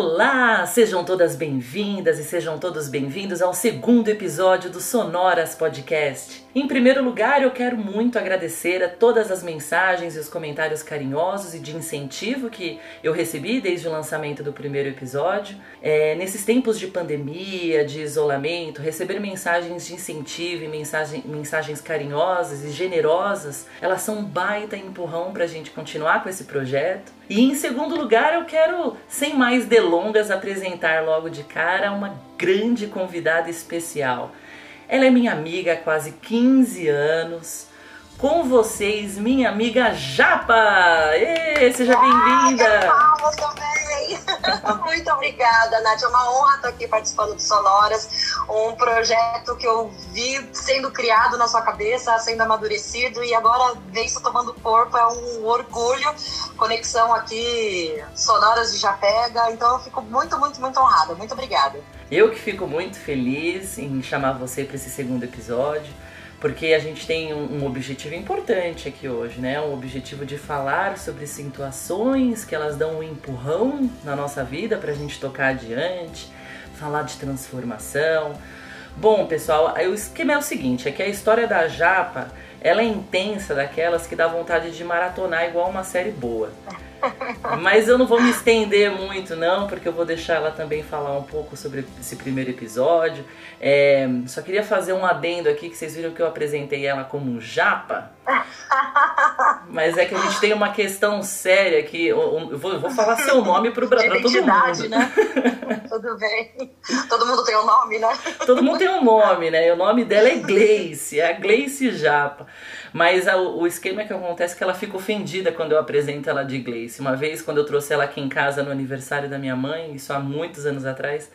cool. Olá, sejam todas bem-vindas e sejam todos bem-vindos ao segundo episódio do Sonoras Podcast. Em primeiro lugar, eu quero muito agradecer a todas as mensagens e os comentários carinhosos e de incentivo que eu recebi desde o lançamento do primeiro episódio. É, nesses tempos de pandemia, de isolamento, receber mensagens de incentivo e mensagem, mensagens carinhosas e generosas, elas são um baita empurrão para a gente continuar com esse projeto. E em segundo lugar, eu quero, sem mais delongas, apresentar logo de cara uma grande convidada especial. Ela é minha amiga há quase 15 anos. Com vocês, minha amiga Japa! Ê, seja bem-vinda! Palmas também! Muito obrigada, Nath. É uma honra estar aqui participando do Sonoras. Um projeto que eu vi sendo criado na sua cabeça, sendo amadurecido e agora vem se tomando corpo. É um orgulho. Conexão aqui, Sonoras de Japega. Então eu fico muito, muito, muito honrada. Muito obrigada. Eu que fico muito feliz em chamar você para esse segundo episódio, porque a gente tem um, um, objetivo importante aqui hoje, né? Um objetivo de falar sobre situações que elas dão um empurrão na nossa vida para a gente tocar adiante, falar de transformação. Bom, pessoal, o esquema é o seguinte, é que a história da Japa, ela é intensa daquelas que dá vontade de maratonar igual uma série boa. Mas eu não vou me estender muito, não, porque eu vou deixar ela também falar um pouco sobre esse primeiro episódio. É, só queria fazer um adendo aqui, que vocês viram que eu apresentei ela como um japa. Mas é que a gente tem uma questão séria aqui. Eu vou, eu vou falar seu nome para todo mundo. né? Tudo bem. Todo mundo tem um nome, né? Todo mundo tem um nome, né? E o nome dela é Gleice, é a Gleice Japa. Mas a, o esquema que acontece é que ela fica ofendida quando eu apresento ela de Gleice. Uma vez, quando eu trouxe ela aqui em casa no aniversário da minha mãe, isso há muitos anos atrás,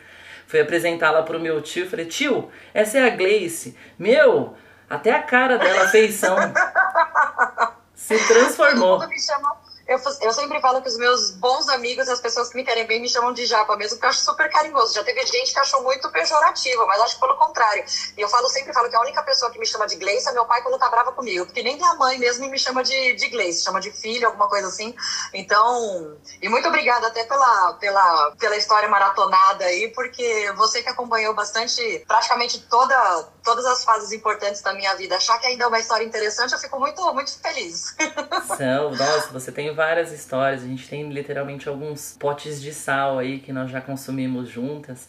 fui apresentá-la pro meu tio. Falei, tio, essa é a Gleice. Meu, até a cara dela fez são. Se transformou. Todo mundo me chama eu, eu sempre falo que os meus bons amigos, as pessoas que me querem bem, me chamam de japa mesmo, porque eu acho super carinhoso. Já teve gente que achou muito pejorativa, mas acho pelo contrário. E eu falo sempre, falo que a única pessoa que me chama de Gleice é meu pai quando tá brava comigo, porque nem minha mãe mesmo me chama de, de Gleice, chama de filho, alguma coisa assim. Então, e muito obrigada até pela, pela, pela história maratonada aí, porque você que acompanhou bastante, praticamente toda, todas as fases importantes da minha vida, achar que ainda é uma história interessante, eu fico muito, muito feliz. São, nossa, você tem várias histórias, a gente tem literalmente alguns potes de sal aí que nós já consumimos juntas.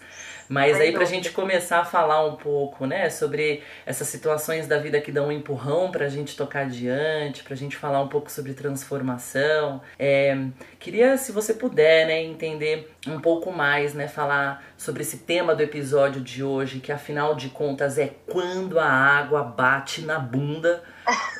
Mas aí pra gente começar a falar um pouco, né, sobre essas situações da vida que dão um empurrão pra gente tocar adiante, pra gente falar um pouco sobre transformação. É, queria, se você puder, né, entender um pouco mais, né, falar sobre esse tema do episódio de hoje, que afinal de contas é quando a água bate na bunda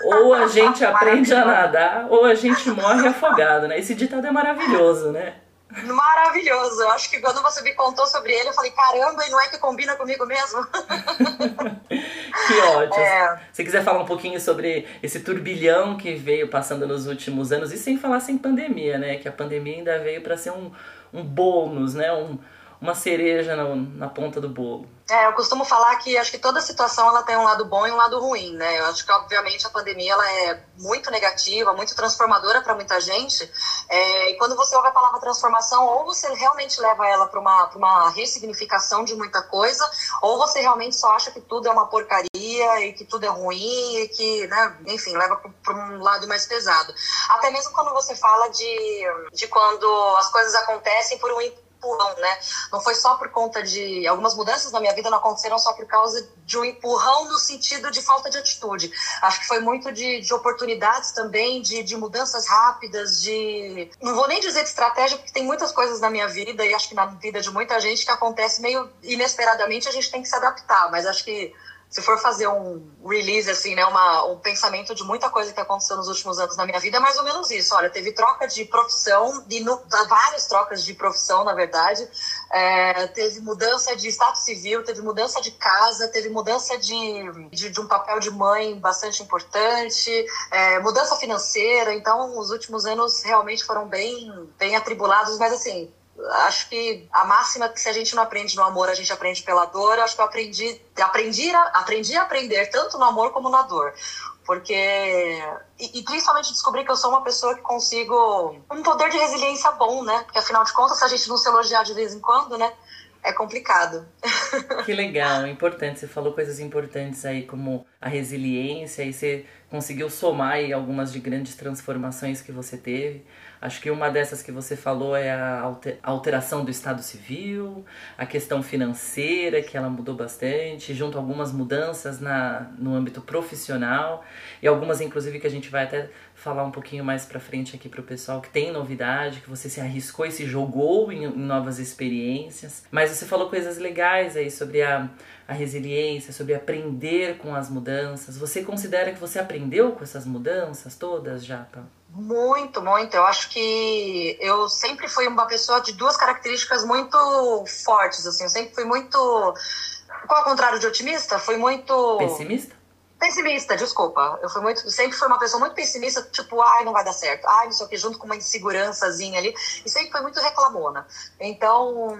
ou a gente aprende a nadar, ou a gente morre afogado, né? Esse ditado é maravilhoso, né? Maravilhoso. Eu acho que quando você me contou sobre ele, eu falei, caramba, e não é que combina comigo mesmo? que ótimo. É... Se quiser falar um pouquinho sobre esse turbilhão que veio passando nos últimos anos, e sem falar sem pandemia, né? Que a pandemia ainda veio para ser um, um bônus, né? Um, uma cereja na, na ponta do bolo. É, eu costumo falar que acho que toda situação ela tem um lado bom e um lado ruim, né? Eu acho que obviamente a pandemia ela é muito negativa, muito transformadora para muita gente. É, e quando você ouve a palavra transformação, ou você realmente leva ela para uma, uma ressignificação de muita coisa, ou você realmente só acha que tudo é uma porcaria e que tudo é ruim e que, né, enfim, leva para um lado mais pesado. Até mesmo quando você fala de, de quando as coisas acontecem por um empurrão, né? Não foi só por conta de. Algumas mudanças na minha vida não aconteceram só por causa de um empurrão no sentido de falta de atitude. Acho que foi muito de, de oportunidades também, de, de mudanças rápidas, de. Não vou nem dizer de estratégia, porque tem muitas coisas na minha vida e acho que na vida de muita gente que acontece meio inesperadamente, a gente tem que se adaptar, mas acho que se for fazer um release, assim, né, uma, um pensamento de muita coisa que aconteceu nos últimos anos na minha vida, é mais ou menos isso. Olha, teve troca de profissão, de, no, várias trocas de profissão, na verdade. É, teve mudança de status civil, teve mudança de casa, teve mudança de, de, de um papel de mãe bastante importante, é, mudança financeira. Então, os últimos anos realmente foram bem, bem atribulados, mas assim, acho que a máxima que se a gente não aprende no amor, a gente aprende pela dor. Acho que eu aprendi, aprendi, aprendi a aprender tanto no amor como na dor. porque e, e, principalmente descobrir que eu sou uma pessoa que consigo um poder de resiliência bom, né? Porque afinal de contas, se a gente não se elogiar de vez em quando, né? É complicado. Que legal, importante. Você falou coisas importantes aí, como a resiliência, e você conseguiu somar aí algumas de grandes transformações que você teve. Acho que uma dessas que você falou é a alteração do Estado Civil, a questão financeira, que ela mudou bastante, junto a algumas mudanças na, no âmbito profissional, e algumas, inclusive, que a gente vai até falar um pouquinho mais para frente aqui para o pessoal, que tem novidade, que você se arriscou e se jogou em, em novas experiências. Mas você falou coisas legais aí sobre a, a resiliência, sobre aprender com as mudanças. Você considera que você aprendeu com essas mudanças todas, Japa? Muito, muito. Eu acho que eu sempre fui uma pessoa de duas características muito fortes, assim. Eu sempre fui muito. Qual o contrário de otimista? Fui muito. Pessimista? Pessimista, desculpa. Eu fui muito, sempre fui uma pessoa muito pessimista, tipo, ai, não vai dar certo. Ai, não sei o que, junto com uma insegurançazinha ali. E sempre foi muito reclamona. Então,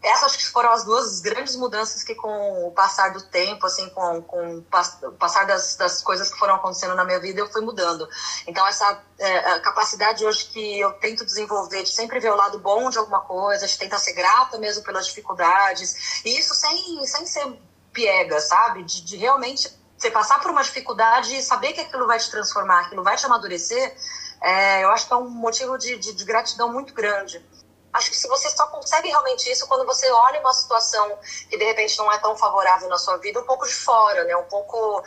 essas acho que foram as duas grandes mudanças que com o passar do tempo, assim, com, com o passar das, das coisas que foram acontecendo na minha vida, eu fui mudando. Então, essa é, capacidade hoje que eu tento desenvolver de sempre ver o lado bom de alguma coisa, de tentar ser grata mesmo pelas dificuldades. E isso sem, sem ser piega, sabe? de, de realmente você passar por uma dificuldade e saber que aquilo vai te transformar, aquilo vai te amadurecer, é, eu acho que é um motivo de, de, de, gratidão muito grande. Acho que se você só consegue realmente isso quando você olha uma situação que de repente não é tão favorável na sua vida, um pouco de fora, né? Um pouco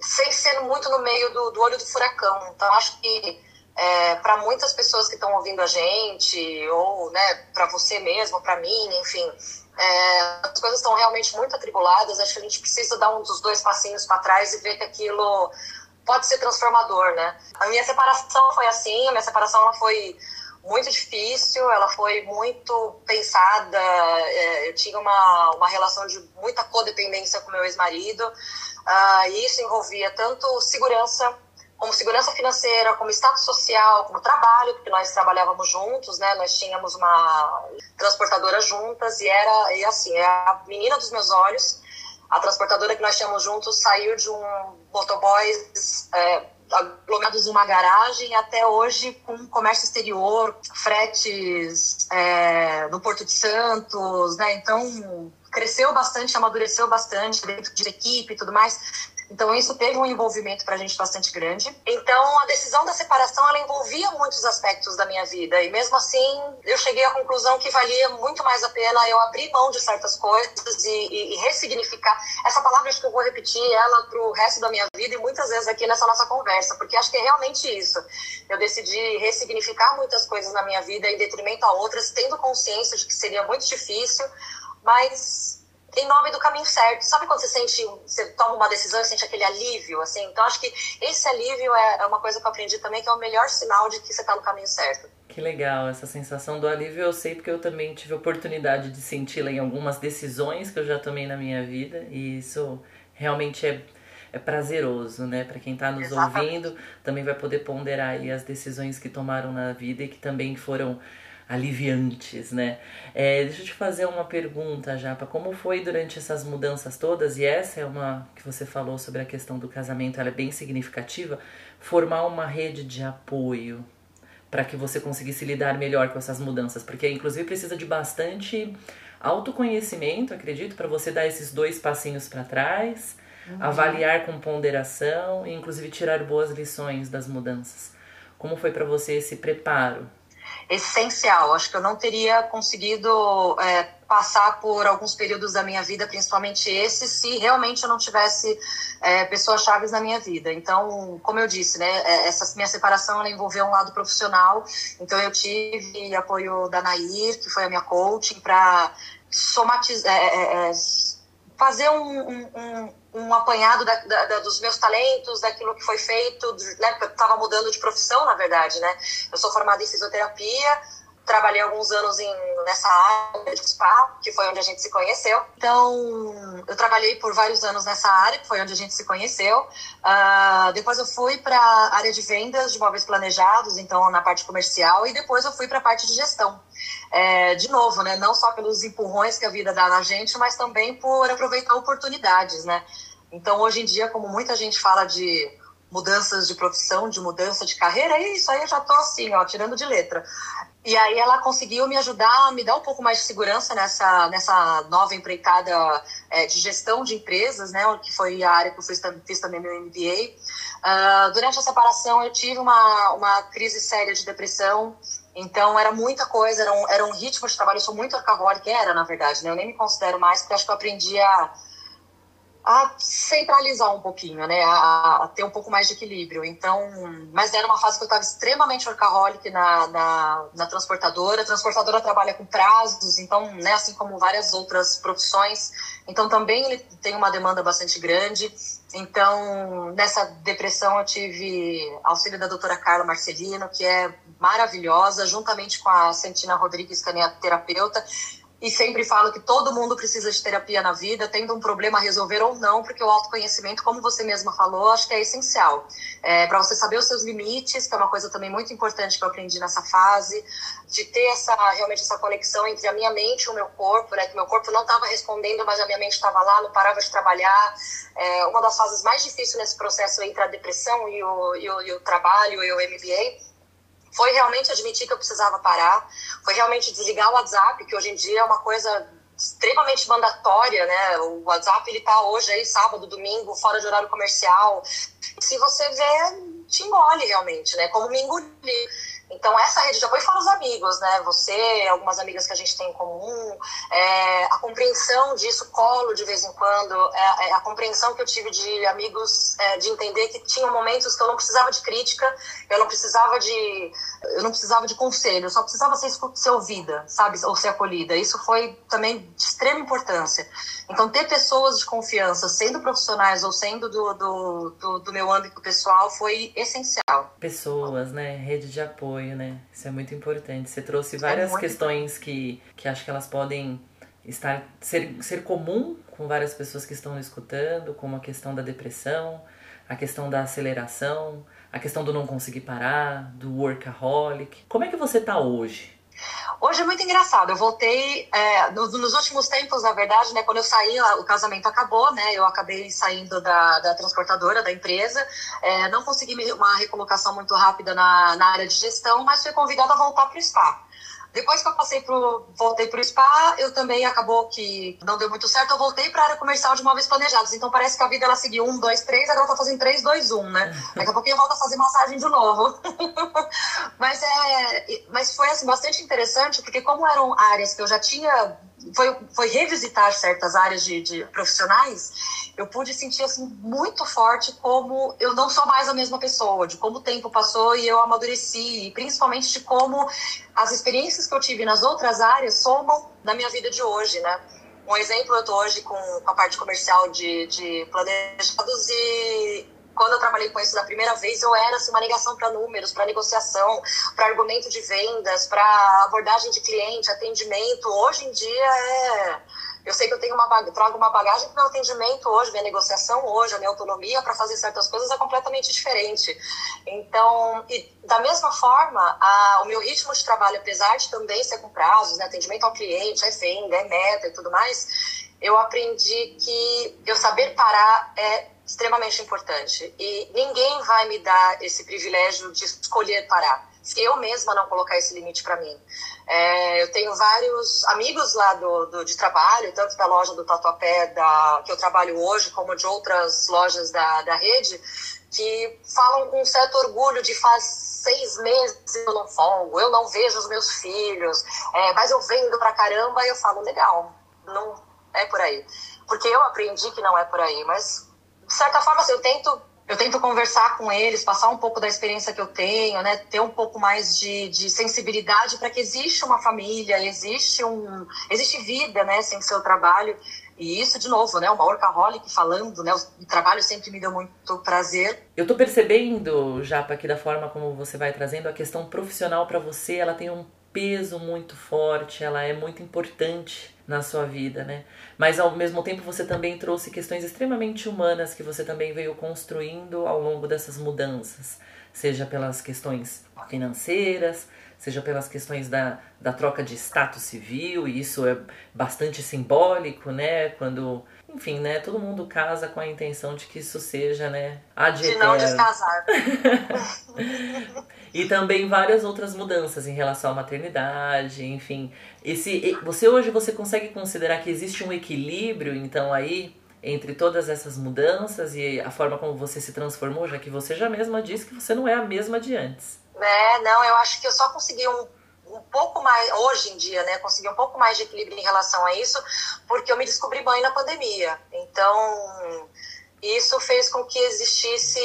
sem ser muito no meio do, do olho do furacão. Então acho que é, para muitas pessoas que estão ouvindo a gente, ou né, para você mesmo, para mim, enfim, é, as coisas estão realmente muito atribuladas. Acho que a gente precisa dar um dos dois passinhos para trás e ver que aquilo pode ser transformador, né? A minha separação foi assim. A minha separação ela foi muito difícil. Ela foi muito pensada. É, eu tinha uma uma relação de muita codependência com meu ex-marido. Uh, e isso envolvia tanto segurança como segurança financeira, como status social, como trabalho, porque nós trabalhávamos juntos, né? Nós tínhamos uma transportadora juntas e era e assim, é a menina dos meus olhos. A transportadora que nós tínhamos juntos saiu de um motoboy é, aglomerados numa garagem até hoje com comércio exterior, fretes é, no Porto de Santos, né? Então cresceu bastante, amadureceu bastante dentro de equipe e tudo mais. Então, isso teve um envolvimento para a gente bastante grande. Então, a decisão da separação, ela envolvia muitos aspectos da minha vida. E mesmo assim, eu cheguei à conclusão que valia muito mais a pena eu abrir mão de certas coisas e, e, e ressignificar. Essa palavra, acho que eu vou repetir ela para o resto da minha vida e muitas vezes aqui nessa nossa conversa, porque acho que é realmente isso. Eu decidi ressignificar muitas coisas na minha vida em detrimento a outras, tendo consciência de que seria muito difícil, mas em nome do caminho certo. Sabe quando você sente, você toma uma decisão e sente aquele alívio, assim? Então acho que esse alívio é, é uma coisa que eu aprendi também, que é o melhor sinal de que você está no caminho certo. Que legal, essa sensação do alívio eu sei porque eu também tive oportunidade de senti-la em algumas decisões que eu já tomei na minha vida e isso realmente é, é prazeroso, né? Para quem está nos Exatamente. ouvindo, também vai poder ponderar aí as decisões que tomaram na vida e que também foram aliviantes, né? É, deixa eu te fazer uma pergunta, Japa. Como foi durante essas mudanças todas? E essa é uma que você falou sobre a questão do casamento, ela é bem significativa. Formar uma rede de apoio para que você conseguisse lidar melhor com essas mudanças, porque inclusive precisa de bastante autoconhecimento, acredito, para você dar esses dois passinhos para trás, uhum. avaliar com ponderação e inclusive tirar boas lições das mudanças. Como foi para você esse preparo? Essencial. Acho que eu não teria conseguido é, passar por alguns períodos da minha vida, principalmente esse, se realmente eu não tivesse é, pessoas chaves na minha vida. Então, como eu disse, né, é, essa minha separação envolveu um lado profissional. Então, eu tive apoio da Nair, que foi a minha coaching, para somatizar, é, é, é, fazer um, um, um apanhado da, da, dos meus talentos, daquilo que foi feito, né, porque eu estava mudando de profissão, na verdade, né? Eu sou formada em fisioterapia, trabalhei alguns anos em, nessa área de spa, que foi onde a gente se conheceu. Então, eu trabalhei por vários anos nessa área, que foi onde a gente se conheceu. Uh, depois eu fui para a área de vendas de móveis planejados, então na parte comercial, e depois eu fui para a parte de gestão. É, de novo, né, não só pelos empurrões que a vida dá na gente, mas também por aproveitar oportunidades, né? Então, hoje em dia, como muita gente fala de mudanças de profissão, de mudança de carreira, e isso aí eu já tô assim, ó, tirando de letra. E aí ela conseguiu me ajudar, me dar um pouco mais de segurança nessa, nessa nova empreitada é, de gestão de empresas, né, que foi a área que eu fiz, fiz também meu MBA. Uh, ah, durante a separação eu tive uma, uma crise séria de depressão, então era muita coisa, era um, era um ritmo de trabalho, eu sou muito workaholic, era na verdade, né, eu nem me considero mais, porque acho que eu aprendi a a centralizar um pouquinho, né? A, a, ter um pouco mais de equilíbrio. Então, mas era uma fase que eu estava extremamente workaholic na, na, na, transportadora. A transportadora trabalha com prazos, então, né, assim como várias outras profissões. Então, também ele tem uma demanda bastante grande. Então, nessa depressão, eu tive auxílio da doutora Carla Marcelino, que é maravilhosa, juntamente com a Santina Rodrigues, que é minha terapeuta e sempre falo que todo mundo precisa de terapia na vida, tendo um problema a resolver ou não, porque o autoconhecimento, como você mesma falou, acho que é essencial. É, para você saber os seus limites, que é uma coisa também muito importante que eu aprendi nessa fase, de ter essa realmente essa conexão entre a minha mente e o meu corpo, né? Que meu corpo não estava respondendo, mas a minha mente estava lá, não parava de trabalhar. É, uma das fases mais difíceis nesse processo entre a depressão e o, e o, e o trabalho e o MBA foi realmente admitir que eu precisava parar, foi realmente desligar o WhatsApp, que hoje em dia é uma coisa extremamente mandatória, né? O WhatsApp ele tá hoje aí sábado, domingo, fora de horário comercial. Se você vê, te engole realmente, né? Como me engoliu. Então, essa rede de apoio fora os amigos, né? Você, algumas amigas que a gente tem em comum, é, a compreensão disso, colo de vez em quando, é, é a compreensão que eu tive de amigos, é, de entender que tinham momentos que eu não precisava de crítica, eu não precisava de, eu não precisava de conselho, eu só precisava ser, ser ouvida, sabe? Ou ser acolhida. Isso foi também de extrema importância. Então, ter pessoas de confiança, sendo profissionais ou sendo do, do, do, do meu âmbito pessoal, foi essencial. Pessoas, né? Rede de apoio apoio, né? Isso é muito importante. Você trouxe várias é questões que, que acho que elas podem estar ser, ser comum com várias pessoas que estão escutando, como a questão da depressão, a questão da aceleração, a questão do não conseguir parar, do workaholic. Como é que você tá hoje? Hoje é muito engraçado. Eu voltei é, nos, nos, últimos tempos, na verdade, né? Quando eu saí, o casamento acabou, né? Eu acabei saindo da, da transportadora, da empresa. É, não consegui uma recolocação muito rápida na, na área de gestão, mas fui convidada a voltar para o spa. Depois que eu passei pro, voltei pro spa, eu também acabou que não deu muito certo, eu voltei para a área comercial de móveis planejados. Então parece que a vida ela seguiu um, dois, três, agora tá fazendo três, dois, um, né? Daqui a pouquinho eu volto a fazer massagem de novo. mas é, mas foi assim bastante interessante porque como eram áreas que eu já tinha foi, foi revisitar certas áreas de, de, profissionais, eu pude sentir assim muito forte como eu não sou mais a mesma pessoa, de como o tempo passou e eu amadureci, e principalmente de como as experiências que eu tive nas outras áreas somam na minha vida de hoje, né? Um exemplo, eu estou hoje com, a parte comercial de, de planejados e quando eu trabalhei com isso da primeira vez, eu era assim, uma negação para números, para negociação, para argumento de vendas, para abordagem de cliente, atendimento. Hoje em dia é. Eu sei que eu tenho uma trago uma bagagem que meu atendimento hoje, minha negociação hoje, a minha autonomia para fazer certas coisas é completamente diferente. Então, da mesma forma, a, o meu ritmo de trabalho, apesar de também ser com prazos, né, atendimento ao cliente, é venda, é meta e tudo mais, eu aprendi que eu saber parar é extremamente importante. E ninguém vai me dar esse privilégio de escolher parar. Se eu mesma não colocar esse limite para mim. É, eu tenho vários amigos lá do, do, de trabalho, tanto da loja do Tatuapé, da, que eu trabalho hoje, como de outras lojas da, da rede, que falam com certo orgulho de faz seis meses eu não folgo, eu não vejo os meus filhos, é, mas eu vendo pra caramba e eu falo, legal, não é por aí. Porque eu aprendi que não é por aí, mas de certa forma, assim, eu tento eu tento conversar com eles, passar um pouco da experiência que eu tenho, né? Ter um pouco mais de, de sensibilidade para que existe uma família, existe um, existe vida, né? Sem seu trabalho. E isso, de novo, né? Uma workaholic falando, né? O trabalho sempre me deu muito prazer. Eu tô percebendo, Japa, aqui da forma como você vai trazendo a questão profissional para você, ela tem um peso muito forte, ela é muito importante na sua vida, né? Mas ao mesmo tempo você também trouxe questões extremamente humanas que você também veio construindo ao longo dessas mudanças, seja pelas questões financeiras, seja pelas questões da, da troca de status civil, e isso é bastante simbólico, né? Quando enfim, né? Todo mundo casa com a intenção de que isso seja, né? Ad de não descasar. e também várias outras mudanças em relação à maternidade, enfim. Esse, você hoje você consegue considerar que existe um equilíbrio, então, aí entre todas essas mudanças e a forma como você se transformou, já que você já mesma disse que você não é a mesma de antes. É, não, eu acho que eu só consegui um um pouco mais, hoje em dia, né, conseguir um pouco mais de equilíbrio em relação a isso, porque eu me descobri mãe na pandemia. Então, isso fez com que existisse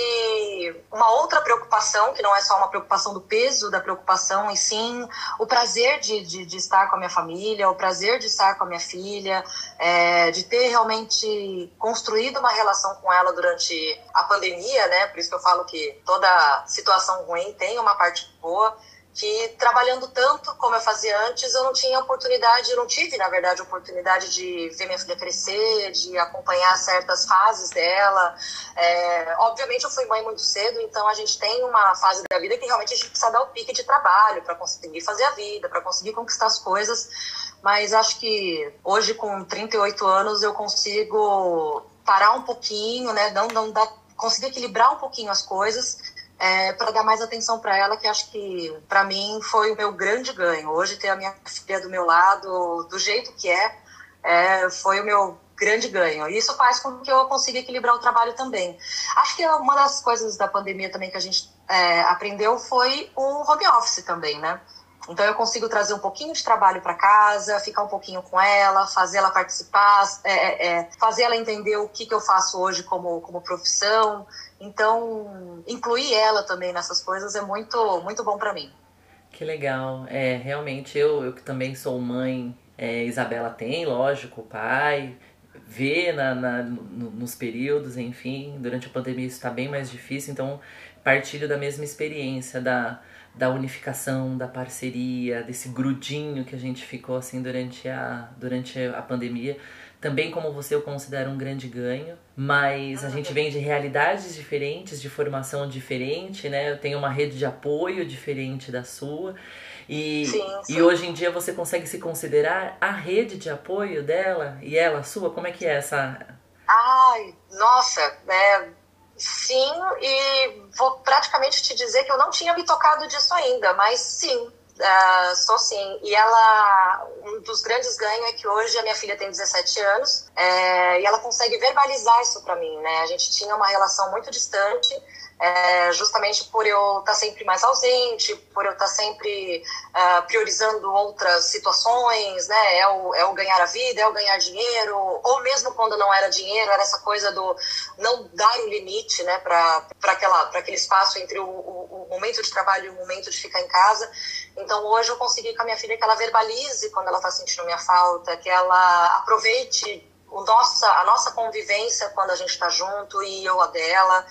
uma outra preocupação, que não é só uma preocupação do peso da preocupação, e sim o prazer de, de, de estar com a minha família, o prazer de estar com a minha filha, é, de ter realmente construído uma relação com ela durante a pandemia, né? Por isso que eu falo que toda situação ruim tem uma parte boa que trabalhando tanto como eu fazia antes, eu não tinha oportunidade, eu não tive, na verdade, oportunidade de ver minha filha crescer, de acompanhar certas fases dela. É, obviamente, eu fui mãe muito cedo, então a gente tem uma fase da vida que realmente a gente precisa dar o pique de trabalho para conseguir fazer a vida, para conseguir conquistar as coisas. Mas acho que hoje, com 38 anos, eu consigo parar um pouquinho, né? Não, não dar, conseguir equilibrar um pouquinho as coisas é, para dar mais atenção para ela, que acho que para mim foi o meu grande ganho. Hoje ter a minha filha do meu lado, do jeito que é, é foi o meu grande ganho. E isso faz com que eu consiga equilibrar o trabalho também. Acho que uma das coisas da pandemia também que a gente é, aprendeu foi o home office também, né? Então eu consigo trazer um pouquinho de trabalho para casa, ficar um pouquinho com ela, fazer ela participar, é, é, é, fazer ela entender o que, que eu faço hoje como, como profissão. Então incluir ela também nessas coisas é muito muito bom para mim. Que legal. É realmente eu eu que também sou mãe. É, Isabela tem, lógico, pai vê na, na no, nos períodos, enfim, durante a pandemia isso está bem mais difícil, então partilho da mesma experiência da da unificação, da parceria, desse grudinho que a gente ficou assim durante a, durante a pandemia. Também, como você, eu considero um grande ganho, mas a gente vem de realidades diferentes, de formação diferente, né? Eu tenho uma rede de apoio diferente da sua. E, sim, sim. e hoje em dia você consegue se considerar a rede de apoio dela e ela a sua? Como é que é essa. Ai, nossa, né? Sim, e vou praticamente te dizer que eu não tinha me tocado disso ainda, mas sim, uh, sou sim. E ela, um dos grandes ganhos é que hoje a minha filha tem 17 anos é, e ela consegue verbalizar isso para mim, né? A gente tinha uma relação muito distante é, justamente por eu estar tá sempre mais ausente, por eu estar tá sempre uh, priorizando outras situações, né? É o, é o ganhar a vida, é o ganhar dinheiro, ou mesmo quando não era dinheiro, era essa coisa do não dar o limite, né, para aquele espaço entre o, o, o momento de trabalho e o momento de ficar em casa. Então hoje eu consegui com a minha filha que ela verbalize quando ela está sentindo minha falta, que ela aproveite o nossa, a nossa convivência quando a gente está junto e eu a dela,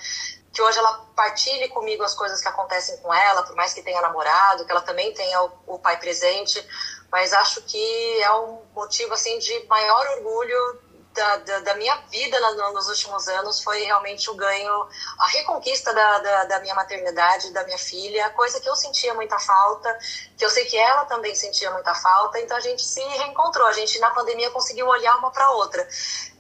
que hoje ela partilhe comigo as coisas que acontecem com ela, por mais que tenha namorado, que ela também tenha o, o pai presente, mas acho que é um motivo assim de maior orgulho da, da, da, minha vida nos últimos anos foi realmente o ganho, a reconquista da, da, da, minha maternidade, da minha filha, coisa que eu sentia muita falta, que eu sei que ela também sentia muita falta, então a gente se reencontrou, a gente na pandemia conseguiu olhar uma para outra.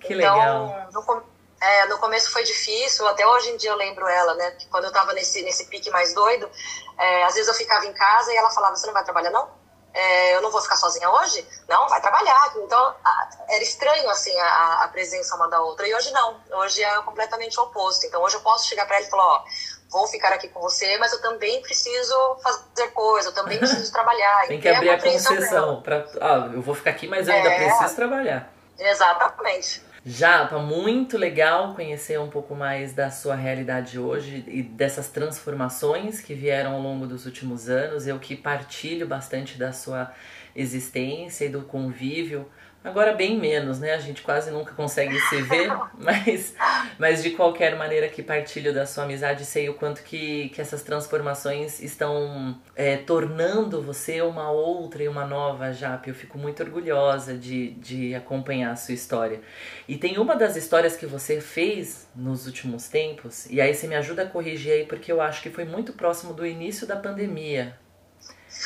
Que então, legal. No, é, no começo foi difícil, até hoje em dia eu lembro ela, né? Que quando eu tava nesse, nesse pique mais doido, é, às vezes eu ficava em casa e ela falava: Você não vai trabalhar, não? É, eu não vou ficar sozinha hoje? Não, vai trabalhar. Então, a, era estranho, assim, a, a, presença uma da outra. E hoje não. Hoje é completamente o oposto. Então, hoje eu posso chegar para ela e falar: Ó, vou ficar aqui com você, mas eu também preciso fazer coisa, eu também preciso trabalhar. Tem que abrir a concessão. Pra, ah, eu vou ficar aqui, mas eu ainda é. preciso trabalhar. Exatamente. Já, tá muito legal conhecer um pouco mais da sua realidade hoje e dessas transformações que vieram ao longo dos últimos anos. Eu que partilho bastante da sua existência e do convívio Agora bem menos, né? A gente quase nunca consegue se ver, mas, mas de qualquer maneira que partilho da sua amizade, sei o quanto que, que essas transformações estão é, tornando você uma outra e uma nova Jap. Eu fico muito orgulhosa de, de acompanhar a sua história. E tem uma das histórias que você fez nos últimos tempos, e aí você me ajuda a corrigir aí, porque eu acho que foi muito próximo do início da pandemia.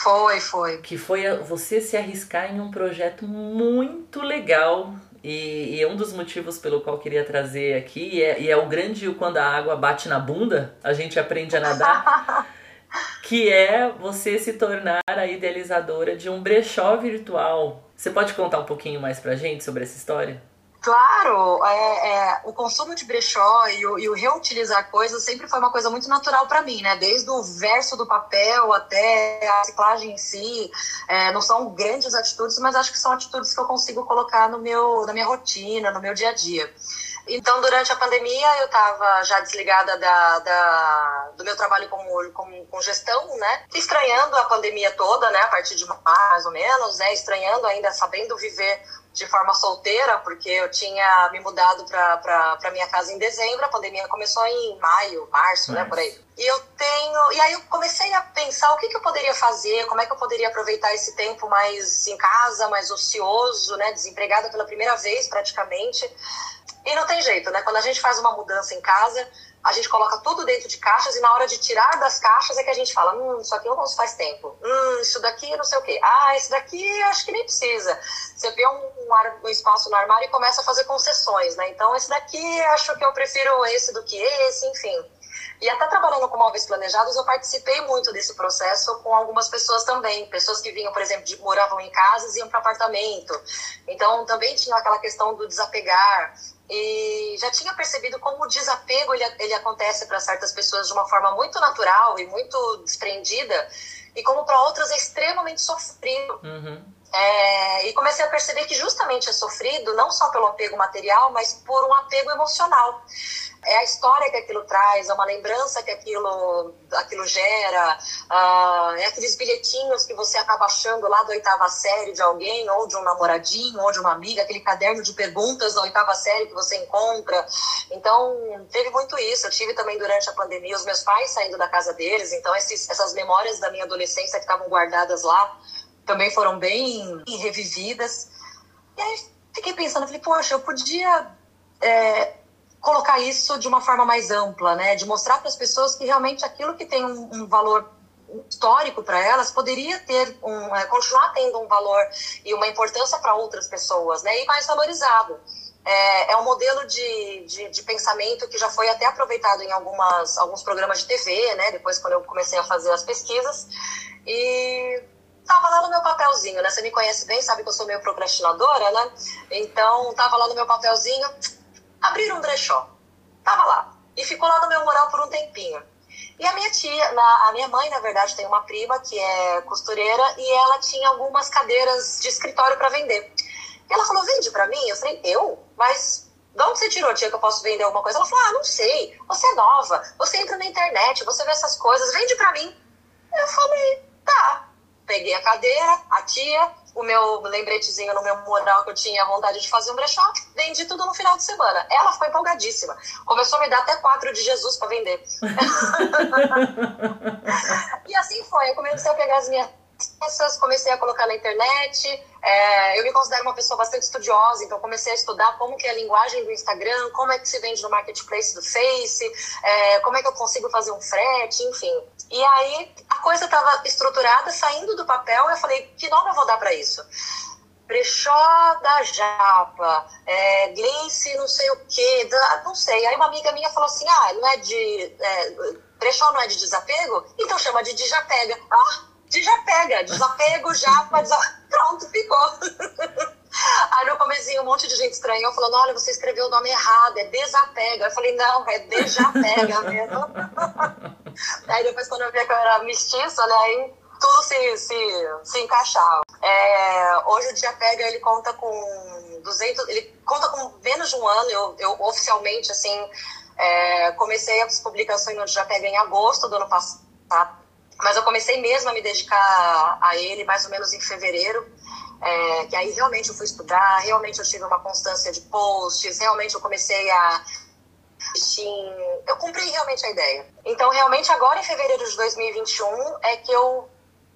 Foi, foi. Que foi você se arriscar em um projeto muito legal E, e um dos motivos pelo qual eu queria trazer aqui, e é, e é o grande quando a água bate na bunda, a gente aprende a nadar, que é você se tornar a idealizadora de um brechó virtual. Você pode contar um pouquinho mais pra gente sobre essa história? Claro, é, é, o consumo de brechó e o, e o, reutilizar coisas sempre foi uma coisa muito natural para mim, né? Desde o verso do papel até a reciclagem em si. É, não são grandes atitudes, mas acho que são atitudes que eu consigo colocar no meu, na minha rotina, no meu dia a dia. Então, durante a pandemia, eu estava já desligada da, da, do meu trabalho como, como, com gestão, né? Estranhando a pandemia toda, né? A partir de mais ou menos, né? Estranhando ainda, sabendo viver de forma solteira, porque eu tinha me mudado para minha casa em dezembro, a pandemia começou em maio, março, né, por aí. E eu tenho, e aí eu comecei a pensar o que, que eu poderia fazer, como é que eu poderia aproveitar esse tempo mais em casa, mais ocioso, né, desempregada pela primeira vez praticamente. E não tem jeito, né? Quando a gente faz uma mudança em casa, a gente coloca tudo dentro de caixas e na hora de tirar das caixas é que a gente fala, hum, isso aqui não uso faz tempo. Hum, isso daqui não sei o quê. Ah, esse daqui acho que nem precisa. Você vê um, um, um, espaço no armário e começa a fazer concessões, né? Então, esse daqui acho que eu prefiro esse do que esse, enfim. E até trabalhando com móveis planejados, eu participei muito desse processo com algumas pessoas também. Pessoas que vinham, por exemplo, de, moravam em casas e iam para apartamento. Então, também tinha aquela questão do desapegar. E já tinha percebido como o desapego ele, ele acontece para certas pessoas de uma forma muito natural e muito desprendida, e como para outras é extremamente sofrido. Uhum. É, e comecei a perceber que justamente é sofrido não só pelo apego material, mas por um apego emocional é a história que aquilo traz, é uma lembrança que aquilo, aquilo gera, uh, é aqueles bilhetinhos que você acaba achando lá da oitava série de alguém, ou de um namoradinho, ou de uma amiga, aquele caderno de perguntas da oitava série que você encontra. Então, teve muito isso. Eu tive também durante a pandemia os meus pais saindo da casa deles, então esses, essas memórias da minha adolescência que estavam guardadas lá também foram bem revividas. E aí fiquei pensando, falei, poxa, eu podia. É, colocar isso de uma forma mais ampla, né? De mostrar para as pessoas que realmente aquilo que tem um, um valor histórico para elas poderia ter um, é, continuar tendo um valor e uma importância para outras pessoas, né? E mais valorizado. É, é um modelo de, de, de, pensamento que já foi até aproveitado em algumas, alguns programas de TV, né? Depois, quando eu comecei a fazer as pesquisas. E tava lá no meu papelzinho, né? Você me conhece bem, sabe que eu sou meio procrastinadora, né? Então, tava lá no meu papelzinho abriram um brechó. Tava lá. E ficou lá no meu moral por um tempinho. E a minha tia, na, a minha mãe, na verdade, tem uma prima que é costureira e ela tinha algumas cadeiras de escritório para vender. E ela falou: vende para mim? Eu falei: eu? Mas de onde você tirou, tia, que eu posso vender alguma coisa? Ela falou: ah, não sei. Você é nova, você entra na internet, você vê essas coisas, vende para mim. Eu falei: tá. Peguei a cadeira, a tia, o meu lembretezinho no meu mural que eu tinha vontade de fazer um brechó, vendi tudo no final de semana. Ela ficou empolgadíssima. Começou a me dar até quatro de Jesus para vender. e assim foi. Eu comecei a pegar as minhas peças, comecei a colocar na internet. É, eu me considero uma pessoa bastante estudiosa, então comecei a estudar como que é a linguagem do Instagram, como é que se vende no marketplace do Face, é, como é que eu consigo fazer um frete, enfim. E aí a coisa estava estruturada, saindo do papel, eu falei, que nome eu vou dar para isso? brechó da Japa, é, Gleice não sei o da, não sei. Aí uma amiga minha falou assim, ah, não é de... É, brechó não é de desapego? Então chama de Dijapega. Ah, Dijapega, desapego, Japa, desapego. pronto, ficou. Aí no comecinho um monte de gente estranhou, falando, olha, você escreveu o nome errado, é desapega. Eu falei, não, é desapega mesmo. aí depois quando eu vi que eu era mestiça, né, aí tudo se, se, se encaixava. É, hoje o Diapega, ele conta com 200, ele conta com menos de um ano, eu, eu oficialmente, assim, é, comecei as publicações no Diapega em agosto do ano passado, mas eu comecei mesmo a me dedicar a ele mais ou menos em fevereiro, é, que aí realmente eu fui estudar, realmente eu tive uma constância de posts, realmente eu comecei a eu cumpri realmente a ideia. Então, realmente, agora em fevereiro de 2021 é que eu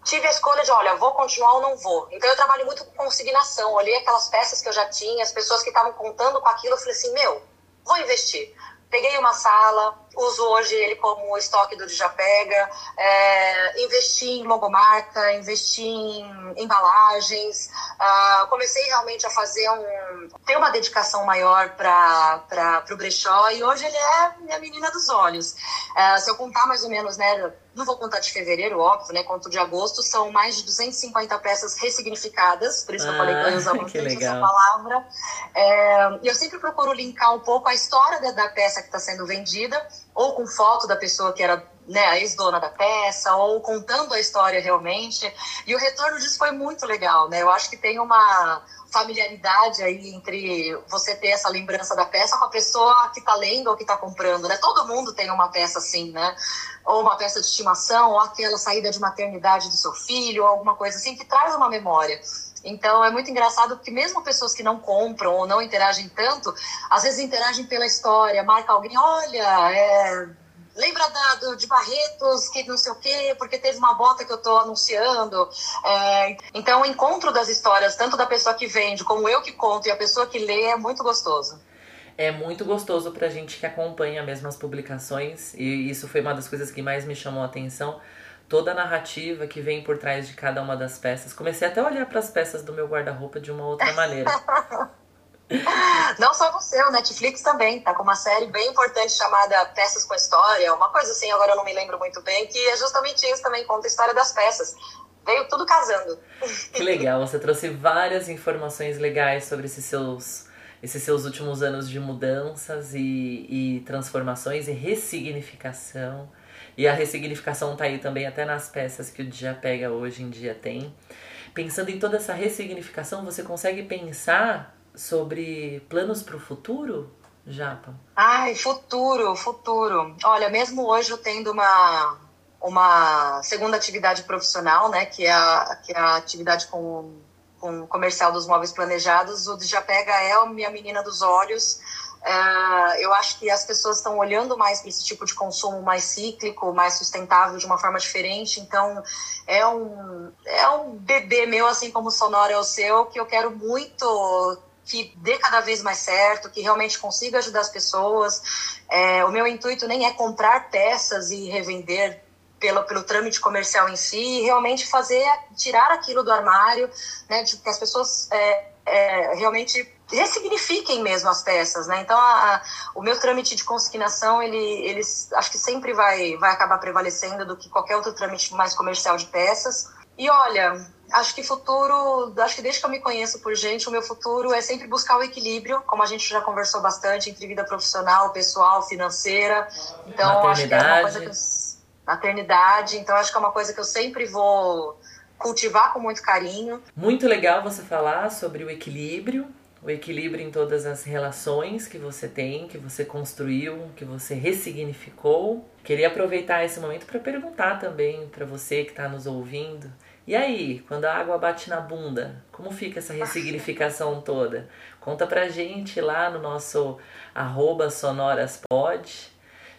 tive a escolha de, olha, vou continuar ou não vou. Então, eu trabalho muito com consignação. Olhei aquelas peças que eu já tinha, as pessoas que estavam contando com aquilo, eu falei assim, meu, vou investir. Peguei uma sala, uso hoje ele como estoque do Dijapega, é, investi em logomarca, investi em embalagens, uh, comecei realmente a fazer um. ter uma dedicação maior para o brechó e hoje ele é minha menina dos olhos. Uh, se eu contar mais ou menos, né? Não vou contar de fevereiro, óbvio, né? Conto de agosto, são mais de 250 peças ressignificadas, por isso que eu falei que eu ia usar bastante essa palavra. É, e eu sempre procuro linkar um pouco a história da, da peça que está sendo vendida, ou com foto da pessoa que era né, a ex-dona da peça, ou contando a história realmente. E o retorno disso foi muito legal, né? Eu acho que tem uma familiaridade aí entre você ter essa lembrança da peça com a pessoa que está lendo ou que está comprando, né? Todo mundo tem uma peça assim, né? Ou uma peça de estimação, ou aquela saída de maternidade do seu filho, ou alguma coisa assim que traz uma memória. Então é muito engraçado porque mesmo pessoas que não compram ou não interagem tanto, às vezes interagem pela história, marca alguém, olha, é lembra da, do, de Barretos, que não sei o quê, porque teve uma bota que eu estou anunciando. É, então, o encontro das histórias, tanto da pessoa que vende, como eu que conto e a pessoa que lê, é muito gostoso. É muito gostoso pra gente que acompanha mesmo as publicações, e isso foi uma das coisas que mais me chamou a atenção. Toda a narrativa que vem por trás de cada uma das peças. Comecei até a olhar para as peças do meu guarda-roupa de uma outra maneira. Não só você, o Netflix também tá com uma série bem importante chamada Peças com História, uma coisa assim, agora eu não me lembro muito bem, que é justamente isso também, conta a história das peças. Veio tudo casando. Que legal, você trouxe várias informações legais sobre esses seus, esses seus últimos anos de mudanças e, e transformações e ressignificação. E a ressignificação tá aí também até nas peças que o Dia Pega hoje em dia tem. Pensando em toda essa ressignificação, você consegue pensar sobre planos para o futuro, Japa? Ai, futuro, futuro. Olha, mesmo hoje eu tendo uma, uma segunda atividade profissional, né, que é a, que é a atividade com, com comercial dos móveis planejados, o Japega é a minha menina dos olhos. Uh, eu acho que as pessoas estão olhando mais para esse tipo de consumo mais cíclico, mais sustentável, de uma forma diferente. Então, é um, é um bebê meu, assim como o Sonora é o seu, que eu quero muito que dê cada vez mais certo, que realmente consiga ajudar as pessoas. É, o meu intuito nem é comprar peças e revender pelo, pelo trâmite comercial em si, realmente fazer, tirar aquilo do armário, né, de que as pessoas é, é, realmente ressignifiquem mesmo as peças, né? Então, a, a, o meu trâmite de consignação, ele, ele acho que sempre vai, vai acabar prevalecendo do que qualquer outro trâmite mais comercial de peças. E olha, acho que futuro, acho que desde que eu me conheço por gente, o meu futuro é sempre buscar o equilíbrio, como a gente já conversou bastante, entre vida profissional, pessoal, financeira. Então, acho que é uma coisa que eu, maternidade, então acho que é uma coisa que eu sempre vou cultivar com muito carinho. Muito legal você falar sobre o equilíbrio, o equilíbrio em todas as relações que você tem, que você construiu, que você ressignificou. Queria aproveitar esse momento para perguntar também para você que está nos ouvindo e aí, quando a água bate na bunda, como fica essa ressignificação toda? Conta pra gente lá no nosso arroba sonoraspod.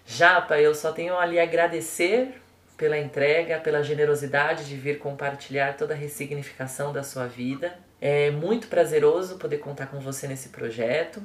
Japa, eu só tenho ali agradecer pela entrega, pela generosidade de vir compartilhar toda a ressignificação da sua vida. É muito prazeroso poder contar com você nesse projeto.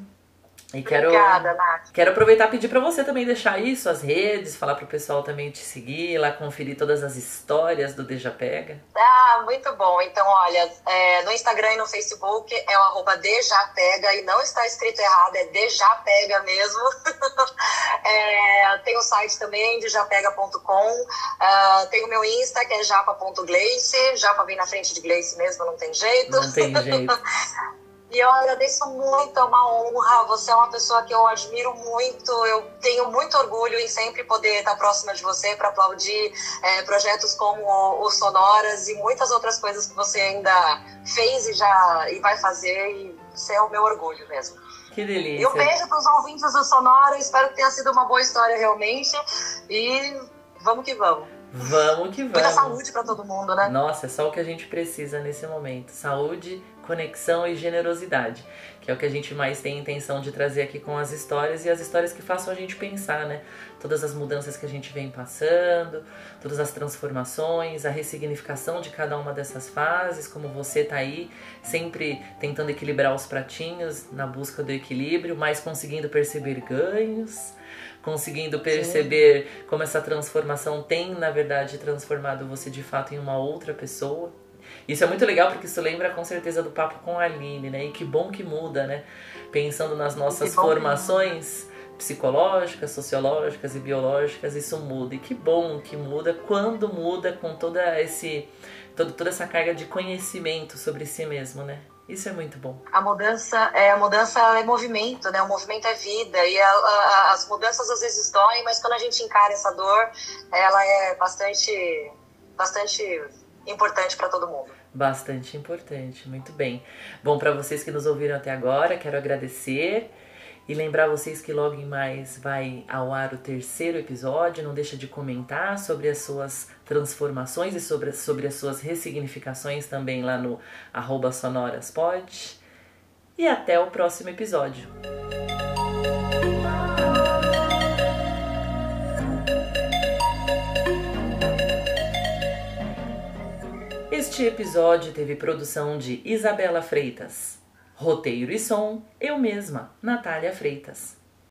E quero, Obrigada, Nath. Quero aproveitar e pedir para você também deixar aí suas redes, falar para o pessoal também te seguir, lá conferir todas as histórias do Deja Pega. Ah, muito bom. Então, olha, é, no Instagram e no Facebook é o arroba Dejapega e não está escrito errado, é Dejapega mesmo. é, tem o site também, dejapega.com. Uh, ah, tem o meu Insta, que é japa.gleice. Japa vem na frente de Gleice mesmo, não tem jeito. Não tem jeito. E eu agradeço muito, é uma honra. Você é uma pessoa que eu admiro muito. Eu tenho muito orgulho em sempre poder estar próxima de você para aplaudir é, projetos como o, Sonoras e muitas outras coisas que você ainda fez e já e vai fazer. E você é o meu orgulho mesmo. Que delícia. E um beijo para os ouvintes do Sonora. Espero que tenha sido uma boa história realmente. E vamos que vamos. Vamos que vamos. Muita saúde para todo mundo, né? Nossa, é só o que a gente precisa nesse momento. Saúde, conexão e generosidade, que é o que a gente mais tem intenção de trazer aqui com as histórias e as histórias que façam a gente pensar, né? Todas as mudanças que a gente vem passando, todas as transformações, a ressignificação de cada uma dessas fases, como você tá aí, sempre tentando equilibrar os pratinhos na busca do equilíbrio, mas conseguindo perceber ganhos conseguindo perceber Sim. como essa transformação tem, na verdade, transformado você de fato em uma outra pessoa. Isso é muito legal porque isso lembra com certeza do papo com a Aline, né? E que bom que muda, né? Pensando nas nossas formações psicológicas, sociológicas e biológicas, isso muda. E que bom que muda quando muda com toda esse toda, toda essa carga de conhecimento sobre si mesmo, né? Isso é muito bom. A mudança é a mudança é movimento, né? O movimento é vida e a, a, as mudanças às vezes doem, mas quando a gente encara essa dor, ela é bastante bastante importante para todo mundo. Bastante importante, muito bem. Bom, para vocês que nos ouviram até agora, quero agradecer e lembrar vocês que logo em mais vai ao ar o terceiro episódio. Não deixa de comentar sobre as suas transformações e sobre, sobre as suas ressignificações também lá no arroba sonoraspod. E até o próximo episódio. Este episódio teve produção de Isabela Freitas. Roteiro e som, eu mesma, Natália Freitas.